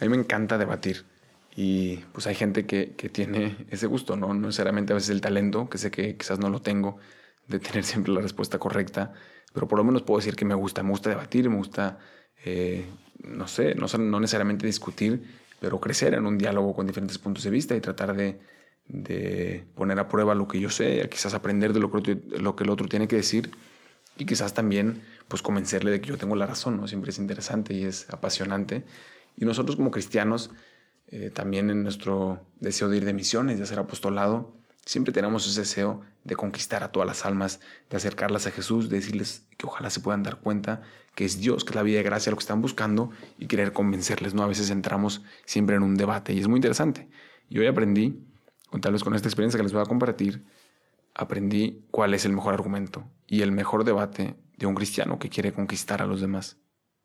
A mí me encanta debatir y pues hay gente que, que, tiene ese gusto, ¿no? No necesariamente a veces el talento, que sé que quizás no lo tengo, de tener siempre la respuesta correcta, pero por lo menos puedo decir que me gusta, me gusta debatir, me gusta, eh, no sé, no, no necesariamente discutir, pero crecer en un diálogo con diferentes puntos de vista y tratar de, de poner a prueba lo que yo sé, quizás aprender de lo que, lo que el otro tiene que decir y quizás también pues convencerle de que yo tengo la razón, ¿no? Siempre es interesante y es apasionante. Y nosotros como cristianos, eh, también en nuestro deseo de ir de misiones, de hacer apostolado, siempre tenemos ese deseo de conquistar a todas las almas, de acercarlas a Jesús, de decirles que ojalá se puedan dar cuenta que es Dios, que es la vida de gracia lo que están buscando y querer convencerles, ¿no? A veces entramos siempre en un debate y es muy interesante. Y hoy aprendí, con tal vez con esta experiencia que les voy a compartir, aprendí cuál es el mejor argumento y el mejor debate de un cristiano que quiere conquistar a los demás.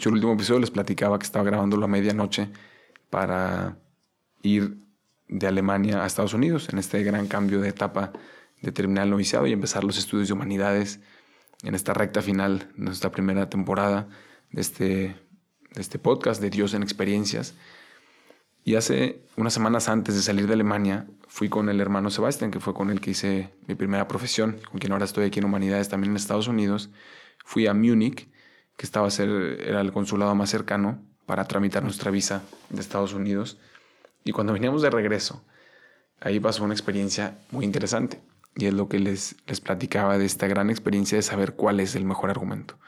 Hecho el último episodio les platicaba que estaba grabándolo a medianoche para ir de Alemania a Estados Unidos en este gran cambio de etapa de terminar el noviciado y empezar los estudios de humanidades en esta recta final de nuestra primera temporada de este, de este podcast de Dios en experiencias. Y hace unas semanas antes de salir de Alemania fui con el hermano Sebastián, que fue con el que hice mi primera profesión, con quien ahora estoy aquí en Humanidades también en Estados Unidos. Fui a Múnich que estaba a ser, era el consulado más cercano para tramitar nuestra visa de Estados Unidos. Y cuando veníamos de regreso, ahí pasó una experiencia muy interesante. Y es lo que les, les platicaba de esta gran experiencia de saber cuál es el mejor argumento.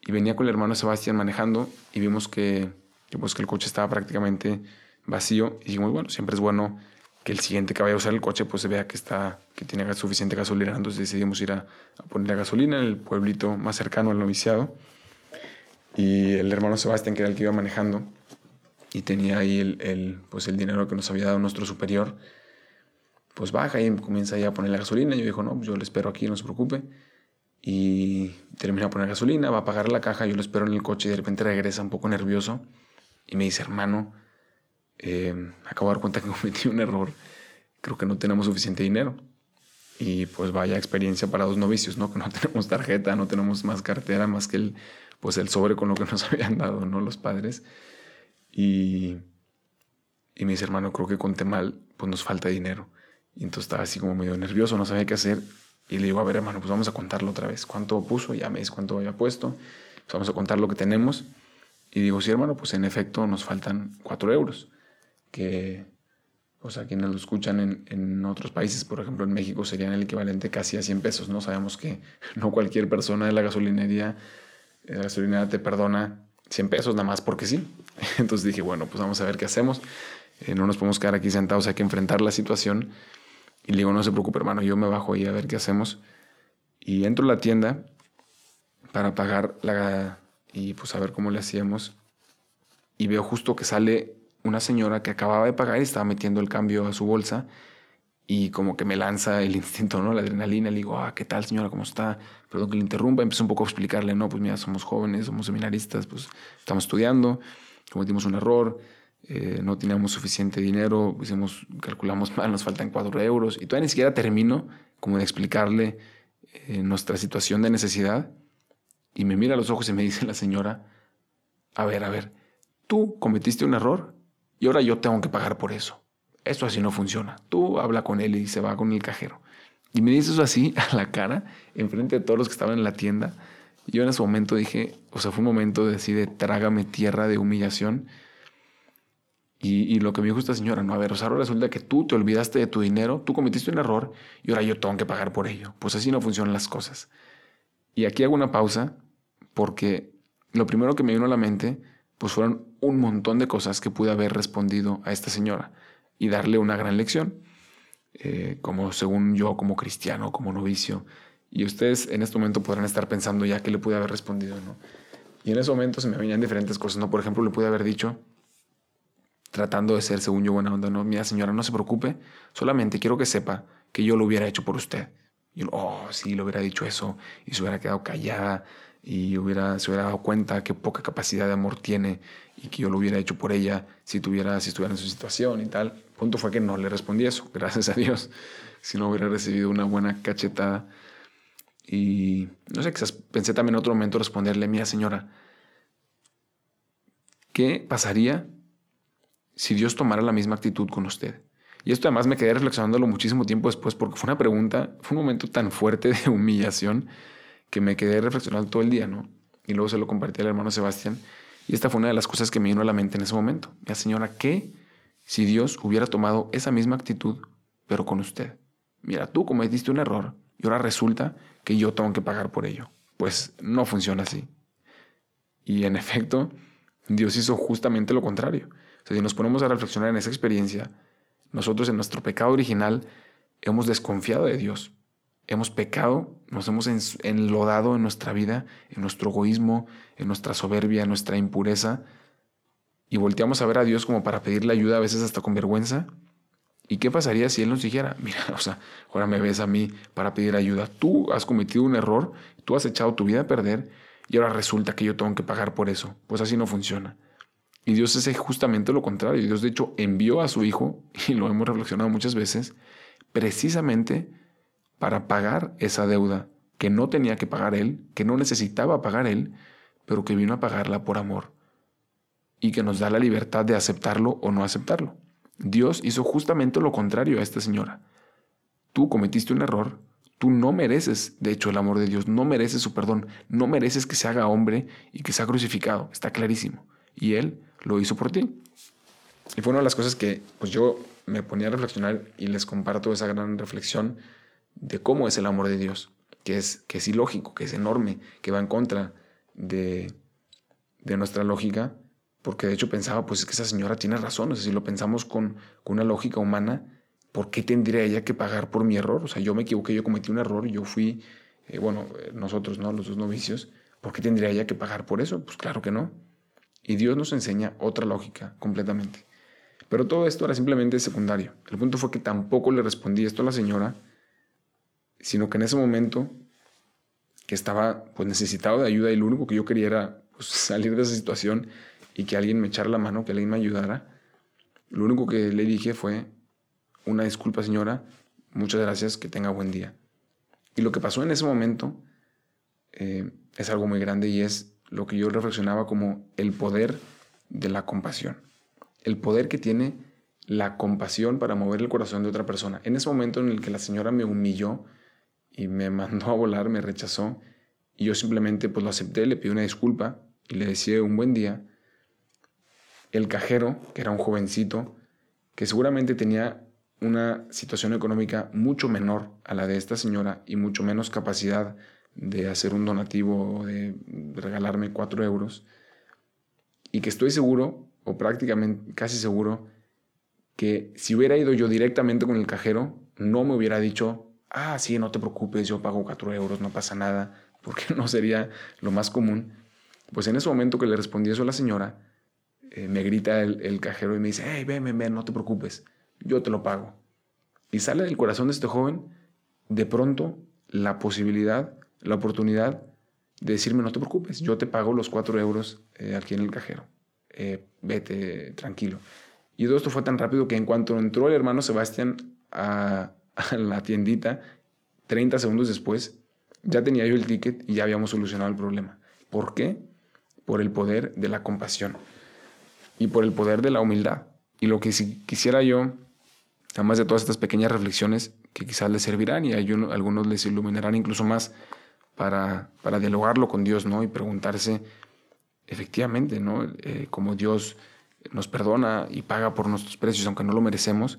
Y venía con el hermano Sebastián manejando y vimos que, pues, que el coche estaba prácticamente vacío. Y dijimos, bueno, siempre es bueno que el siguiente que vaya a usar el coche pues se vea que está que tiene suficiente gasolina entonces decidimos ir a, a poner la gasolina en el pueblito más cercano al noviciado y el hermano Sebastián, que era el que iba manejando, y tenía ahí el, el, pues el dinero que nos había dado nuestro superior, pues baja y comienza ya a poner la gasolina. Y yo dijo, no, pues yo le espero aquí, no se preocupe. Y termina a poner gasolina, va a pagar la caja, yo lo espero en el coche y de repente regresa un poco nervioso y me dice, hermano, eh, acabo de dar cuenta que cometí un error, creo que no tenemos suficiente dinero. Y pues vaya experiencia para dos novicios, ¿no? Que no tenemos tarjeta, no tenemos más cartera, más que el, pues el sobre con lo que nos habían dado, ¿no? Los padres. Y, y me dice, hermano, creo que conté mal, pues nos falta dinero. Y entonces estaba así como medio nervioso, no sabía qué hacer. Y le digo, a ver, hermano, pues vamos a contarlo otra vez. ¿Cuánto puso? Ya me dice cuánto había puesto. Pues vamos a contar lo que tenemos. Y digo, sí, hermano, pues en efecto nos faltan cuatro euros. Que, pues a quienes lo escuchan en, en, otros países, por ejemplo en México, serían el equivalente casi a 100 pesos, ¿no? Sabemos que no cualquier persona de la gasolinería la gasolinera te perdona 100 pesos nada más porque sí. Entonces dije, bueno, pues vamos a ver qué hacemos. Eh, no nos podemos quedar aquí sentados, hay que enfrentar la situación. Y le digo, no se preocupe, hermano, yo me bajo ahí a ver qué hacemos. Y entro a la tienda para pagar la... y pues a ver cómo le hacíamos. Y veo justo que sale una señora que acababa de pagar y estaba metiendo el cambio a su bolsa y como que me lanza el instinto, ¿no? La adrenalina, le digo, ah, ¿qué tal señora? ¿Cómo está? Perdón que le interrumpa, empiezo un poco a explicarle, no, pues mira, somos jóvenes, somos seminaristas, pues estamos estudiando, cometimos un error, eh, no teníamos suficiente dinero, hicimos, calculamos mal, nos faltan cuatro euros, y todavía ni siquiera termino como de explicarle eh, nuestra situación de necesidad, y me mira a los ojos y me dice la señora, a ver, a ver, tú cometiste un error y ahora yo tengo que pagar por eso. Esto así no funciona. Tú habla con él y se va con el cajero. Y me dice eso así a la cara, enfrente de todos los que estaban en la tienda. yo en ese momento dije, o sea, fue un momento de así de trágame tierra de humillación. Y, lo que me dijo esta señora, no, a ver, o sea, ahora resulta que tú te olvidaste de tu dinero, tú cometiste un error y ahora yo tengo que pagar por ello. Pues así no funcionan las cosas. Y aquí hago una pausa porque lo primero que me vino a la mente, pues fueron un montón de cosas que pude haber respondido a esta señora y darle una gran lección. eh, como según yo, como cristiano, como novicio. Y ustedes en este momento podrán estar pensando ya que le pude haber respondido, ¿no? Y en ese momento se me venían diferentes cosas, ¿no? Por ejemplo, le pude haber dicho, tratando de ser, según yo, buena onda, ¿no? Mira, señora, no se preocupe, solamente quiero que sepa que yo lo hubiera hecho por usted. Y oh, sí, le hubiera dicho eso y se hubiera quedado callada y hubiera, se hubiera dado cuenta qué poca capacidad de amor tiene y que yo lo hubiera hecho por ella si, tuviera, si estuviera en su situación y tal. punto fue que no le respondí eso, gracias a Dios. Si no hubiera recibido una buena cachetada. Y no sé, quizás pensé también en otro momento responderle, mía señora, ¿qué pasaría si Dios tomara la misma actitud con usted? Y esto además me quedé reflexionándolo muchísimo tiempo después porque fue una pregunta, fue un momento tan fuerte de humillación que me quedé reflexionando todo el día, ¿no? Y luego se lo compartí al hermano Sebastián. Y esta fue una de las cosas que me vino a la mente en ese momento. Mira, señora, ¿qué si Dios hubiera tomado esa misma actitud, pero con usted? Mira, tú cometiste un error y ahora resulta que yo tengo que pagar por ello. Pues no funciona así. Y en efecto, Dios hizo justamente lo contrario. O sea, si nos ponemos a reflexionar en esa experiencia, nosotros en nuestro pecado original hemos desconfiado de Dios. Hemos pecado, nos hemos enlodado en nuestra vida, en nuestro egoísmo, en nuestra soberbia, en nuestra impureza, y volteamos a ver a Dios como para pedirle ayuda, a veces hasta con vergüenza. ¿Y qué pasaría si Él nos dijera, mira, o sea, ahora me ves a mí para pedir ayuda? Tú has cometido un error, tú has echado tu vida a perder y ahora resulta que yo tengo que pagar por eso. Pues así no funciona. Y Dios es justamente lo contrario. Dios de hecho envió a su Hijo, y lo hemos reflexionado muchas veces, precisamente para pagar esa deuda que no tenía que pagar Él, que no necesitaba pagar Él, pero que vino a pagarla por amor. Y que nos da la libertad de aceptarlo o no aceptarlo. Dios hizo justamente lo contrario a esta señora. Tú cometiste un error, tú no mereces, de hecho, el amor de Dios, no mereces su perdón, no mereces que se haga hombre y que sea crucificado, está clarísimo. Y Él lo hizo por ti. Y fue una de las cosas que pues yo me ponía a reflexionar y les comparto esa gran reflexión de cómo es el amor de Dios, que es, que es ilógico, que es enorme, que va en contra de, de nuestra lógica, porque de hecho pensaba, pues es que esa señora tiene razón, o sea, si lo pensamos con, con una lógica humana, ¿por qué tendría ella que pagar por mi error? O sea, yo me equivoqué, yo cometí un error, yo fui, eh, bueno, nosotros, ¿no? Los dos novicios, ¿por qué tendría ella que pagar por eso? Pues claro que no. Y Dios nos enseña otra lógica completamente. Pero todo esto era simplemente secundario. El punto fue que tampoco le respondí esto a la señora, sino que en ese momento que estaba pues necesitado de ayuda y lo único que yo quería era pues, salir de esa situación y que alguien me echara la mano, que alguien me ayudara, lo único que le dije fue una disculpa señora, muchas gracias, que tenga buen día. Y lo que pasó en ese momento eh, es algo muy grande y es lo que yo reflexionaba como el poder de la compasión. El poder que tiene la compasión para mover el corazón de otra persona. En ese momento en el que la señora me humilló y me mandó a volar, me rechazó, y yo simplemente pues lo acepté, le pedí una disculpa y le decía un buen día. El cajero, que era un jovencito, que seguramente tenía una situación económica mucho menor a la de esta señora y mucho menos capacidad de hacer un donativo o de regalarme cuatro euros y que estoy seguro o prácticamente casi seguro que si hubiera ido yo directamente con el cajero no me hubiera dicho ah sí no te preocupes yo pago cuatro euros no pasa nada porque no sería lo más común pues en ese momento que le respondí eso a la señora eh, me grita el, cajero y me dice hey ven ven ven no te preocupes yo te lo pago y sale del corazón de este joven de pronto la posibilidad la oportunidad de decirme, no te preocupes, yo te pago los cuatro euros eh, aquí en el cajero. Eh, vete tranquilo. Y todo esto fue tan rápido que en cuanto entró el hermano Sebastián a, a, la tiendita, 30 segundos después, ya tenía yo el ticket y ya habíamos solucionado el problema. ¿Por qué? Por el poder de la compasión y por el poder de la humildad. Y lo que si quisiera yo, además de todas estas pequeñas reflexiones que quizás les servirán y a algunos les iluminarán incluso más, para, para dialogarlo con Dios, ¿no? Y preguntarse, efectivamente, ¿no? Eh, como Dios nos perdona y paga por nuestros precios, aunque no lo merecemos,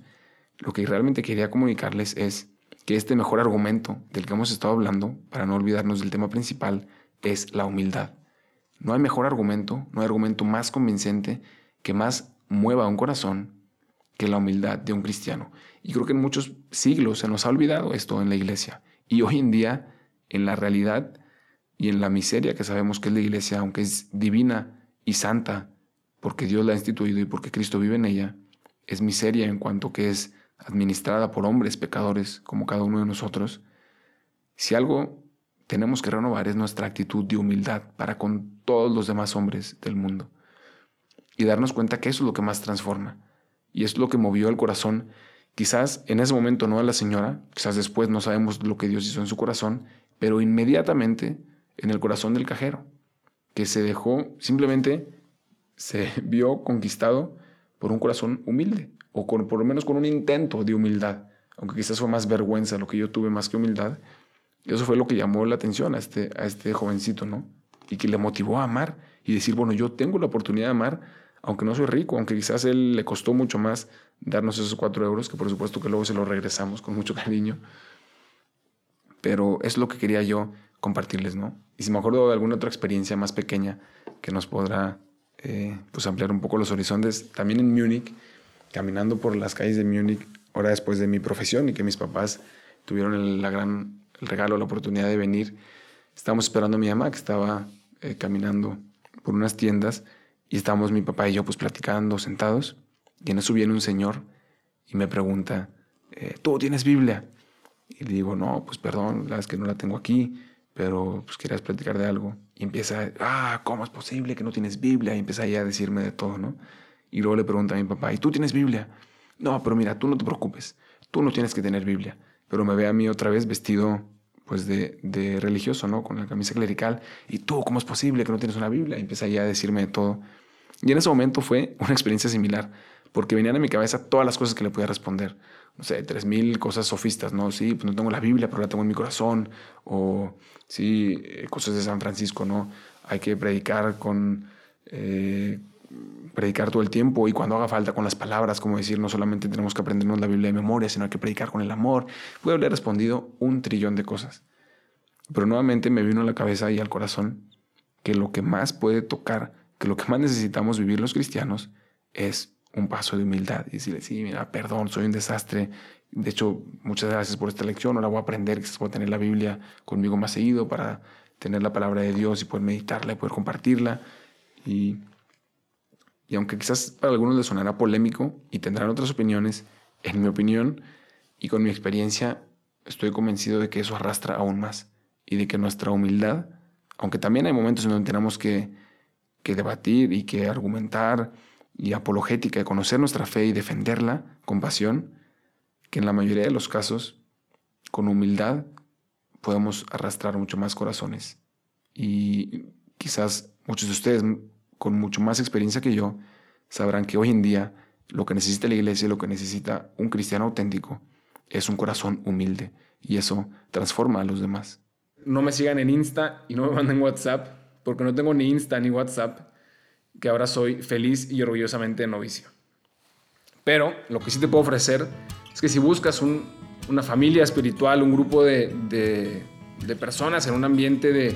lo que realmente quería comunicarles es que este mejor argumento del que hemos estado hablando, para no olvidarnos del tema principal, es la humildad. No hay mejor argumento, no hay argumento más convincente que más mueva un corazón que la humildad de un cristiano. Y creo que en muchos siglos se nos ha olvidado esto en la iglesia. Y hoy en día, en la realidad y en la miseria que sabemos que es la iglesia, aunque es divina y santa, porque Dios la ha instituido y porque Cristo vive en ella, es miseria en cuanto que es administrada por hombres pecadores como cada uno de nosotros. Si algo tenemos que renovar es nuestra actitud de humildad para con todos los demás hombres del mundo. Y darnos cuenta que eso es lo que más transforma. Y es lo que movió el corazón Quizás en ese momento no a la señora, quizás después no sabemos lo que Dios hizo en su corazón, pero inmediatamente en el corazón del cajero, que se dejó, simplemente se vio conquistado por un corazón humilde, o con, por lo menos con un intento de humildad, aunque quizás fue más vergüenza lo que yo tuve más que humildad. Eso fue lo que llamó la atención a este, a este jovencito, ¿no? Y que le motivó a amar y decir, bueno, yo tengo la oportunidad de amar aunque no soy rico, aunque quizás él le costó mucho más darnos esos cuatro euros, que por supuesto que luego se los regresamos con mucho cariño. Pero es lo que quería yo compartirles, ¿no? Y si me acuerdo de alguna otra experiencia más pequeña que nos podrá eh, pues ampliar un poco los horizontes, también en Múnich, caminando por las calles de Múnich, hora después de mi profesión y que mis papás tuvieron el, la gran, regalo, la oportunidad de venir, estábamos esperando a mi mamá que estaba eh, caminando por unas tiendas y estábamos mi papá y yo pues platicando, sentados, y en eso viene un señor y me pregunta, eh, ¿tú tienes Biblia? Y le digo, no, pues perdón, la verdad es que no la tengo aquí, pero pues querías platicar de algo. Y empieza, ah, ¿cómo es posible que no tienes Biblia? Y empieza ya a decirme de todo, ¿no? Y luego le pregunta a mi papá, ¿y tú tienes Biblia? No, pero mira, tú no te preocupes, tú no tienes que tener Biblia. Pero me ve a mí otra vez vestido pues de, de, religioso, ¿no? Con la camisa clerical. ¿Y tú cómo es posible que no tienes una Biblia? Y empieza ya a decirme de todo. Y en ese momento fue una experiencia similar, porque venían a mi cabeza todas las cosas que le podía responder. No sé, tres mil cosas sofistas, ¿no? Sí, pues no tengo la Biblia, pero la tengo en mi corazón. O sí, eh, cosas de San Francisco, ¿no? Hay que predicar con... Eh, predicar todo el tiempo y cuando haga falta con las palabras, como decir, no solamente tenemos que aprendernos la Biblia de memoria, sino hay que predicar con el amor. Pude haber respondido un trillón de cosas. Pero nuevamente me vino a la cabeza y al corazón que lo que más puede tocar, que lo que más necesitamos vivir los cristianos es un paso de humildad y decirle, sí, mira, perdón, soy un desastre. De hecho, muchas gracias por esta lección. Ahora voy a aprender, que voy a tener la Biblia conmigo más seguido para tener la palabra de Dios y poder meditarla y poder compartirla. Y y aunque quizás para algunos les sonará polémico y tendrán otras opiniones, en mi opinión y con mi experiencia, estoy convencido de que eso arrastra aún más y de que nuestra humildad, aunque también hay momentos en donde tenemos que, que debatir y que argumentar y apologética, y conocer nuestra fe y defenderla con pasión, que en la mayoría de los casos, con humildad, podemos arrastrar mucho más corazones. Y quizás muchos de ustedes con mucho más experiencia que yo, sabrán que hoy en día lo que necesita la iglesia, lo que necesita un cristiano auténtico, es un corazón humilde. Y eso transforma a los demás. No me sigan en Insta y no me manden WhatsApp, porque no tengo ni Insta ni WhatsApp, que ahora soy feliz y orgullosamente novicio. Pero lo que sí te puedo ofrecer es que si buscas una familia espiritual, un grupo de personas en un ambiente de,